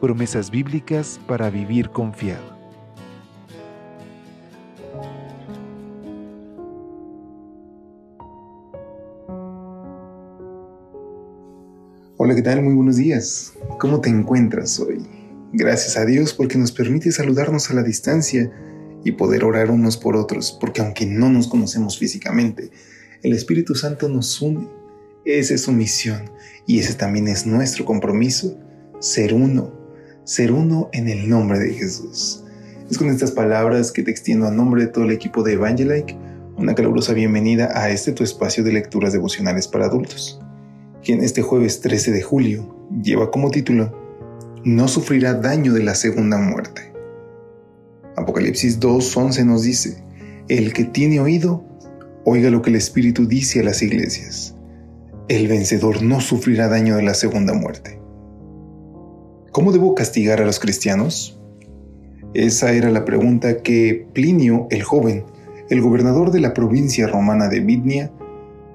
promesas bíblicas para vivir confiado. Hola, ¿qué tal? Muy buenos días. ¿Cómo te encuentras hoy? Gracias a Dios porque nos permite saludarnos a la distancia y poder orar unos por otros, porque aunque no nos conocemos físicamente, el Espíritu Santo nos une. Esa es su misión y ese también es nuestro compromiso, ser uno ser uno en el nombre de Jesús. Es con estas palabras que te extiendo a nombre de todo el equipo de Evangelike una calurosa bienvenida a este tu espacio de lecturas devocionales para adultos, quien este jueves 13 de julio lleva como título No sufrirá daño de la segunda muerte. Apocalipsis 2.11 nos dice, El que tiene oído, oiga lo que el Espíritu dice a las iglesias. El vencedor no sufrirá daño de la segunda muerte. ¿Cómo debo castigar a los cristianos? Esa era la pregunta que Plinio el joven, el gobernador de la provincia romana de Bitnia,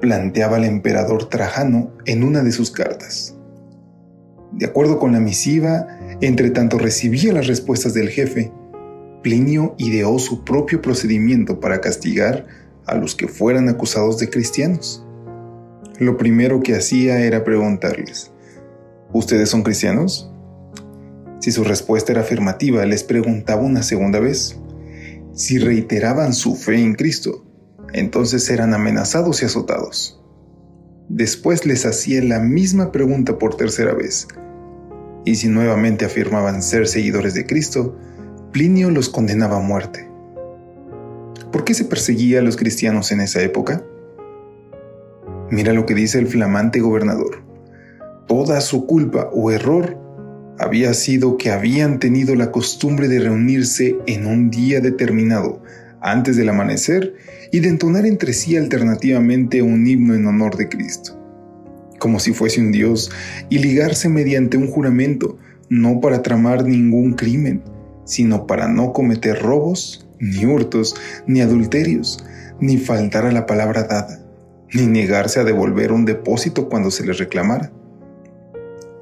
planteaba al emperador Trajano en una de sus cartas. De acuerdo con la misiva, entre tanto recibía las respuestas del jefe, Plinio ideó su propio procedimiento para castigar a los que fueran acusados de cristianos. Lo primero que hacía era preguntarles, ¿Ustedes son cristianos? Si su respuesta era afirmativa, les preguntaba una segunda vez. Si reiteraban su fe en Cristo, entonces eran amenazados y azotados. Después les hacía la misma pregunta por tercera vez. Y si nuevamente afirmaban ser seguidores de Cristo, Plinio los condenaba a muerte. ¿Por qué se perseguía a los cristianos en esa época? Mira lo que dice el flamante gobernador. Toda su culpa o error había sido que habían tenido la costumbre de reunirse en un día determinado, antes del amanecer, y de entonar entre sí alternativamente un himno en honor de Cristo, como si fuese un Dios, y ligarse mediante un juramento, no para tramar ningún crimen, sino para no cometer robos, ni hurtos, ni adulterios, ni faltar a la palabra dada, ni negarse a devolver un depósito cuando se les reclamara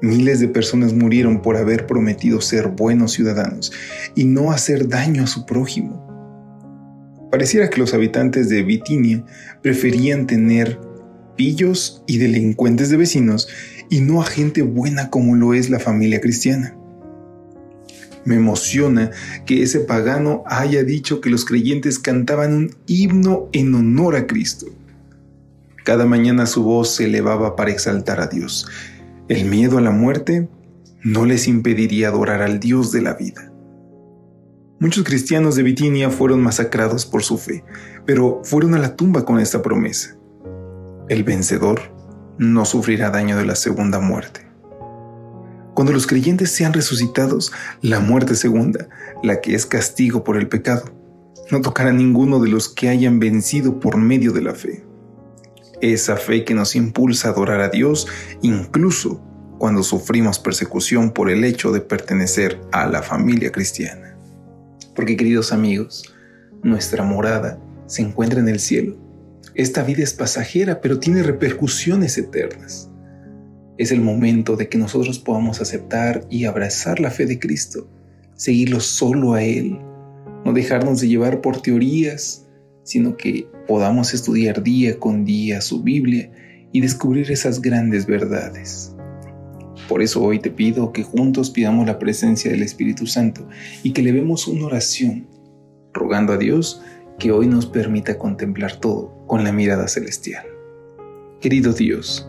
Miles de personas murieron por haber prometido ser buenos ciudadanos y no hacer daño a su prójimo. Pareciera que los habitantes de Bitinia preferían tener pillos y delincuentes de vecinos y no a gente buena como lo es la familia cristiana. Me emociona que ese pagano haya dicho que los creyentes cantaban un himno en honor a Cristo. Cada mañana su voz se elevaba para exaltar a Dios el miedo a la muerte no les impediría adorar al Dios de la vida. Muchos cristianos de Bitinia fueron masacrados por su fe, pero fueron a la tumba con esta promesa. El vencedor no sufrirá daño de la segunda muerte. Cuando los creyentes sean resucitados, la muerte segunda, la que es castigo por el pecado, no tocará a ninguno de los que hayan vencido por medio de la fe esa fe que nos impulsa a adorar a Dios incluso cuando sufrimos persecución por el hecho de pertenecer a la familia cristiana. Porque queridos amigos, nuestra morada se encuentra en el cielo. Esta vida es pasajera, pero tiene repercusiones eternas. Es el momento de que nosotros podamos aceptar y abrazar la fe de Cristo, seguirlo solo a Él, no dejarnos de llevar por teorías, sino que podamos estudiar día con día su Biblia y descubrir esas grandes verdades. Por eso hoy te pido que juntos pidamos la presencia del Espíritu Santo y que le vemos una oración, rogando a Dios que hoy nos permita contemplar todo con la mirada celestial. Querido Dios,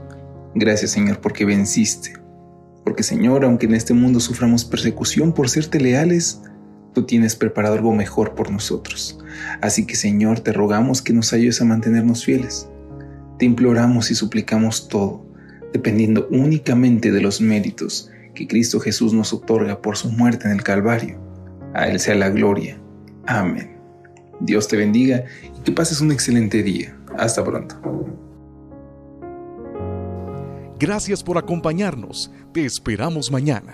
gracias Señor porque venciste, porque Señor, aunque en este mundo suframos persecución por serte leales, tú tienes preparado algo mejor por nosotros. Así que Señor, te rogamos que nos ayudes a mantenernos fieles. Te imploramos y suplicamos todo, dependiendo únicamente de los méritos que Cristo Jesús nos otorga por su muerte en el Calvario, A Él sea la gloria. Amén. Dios te bendiga y que pases un excelente día. Hasta pronto. Gracias por acompañarnos. Te esperamos mañana.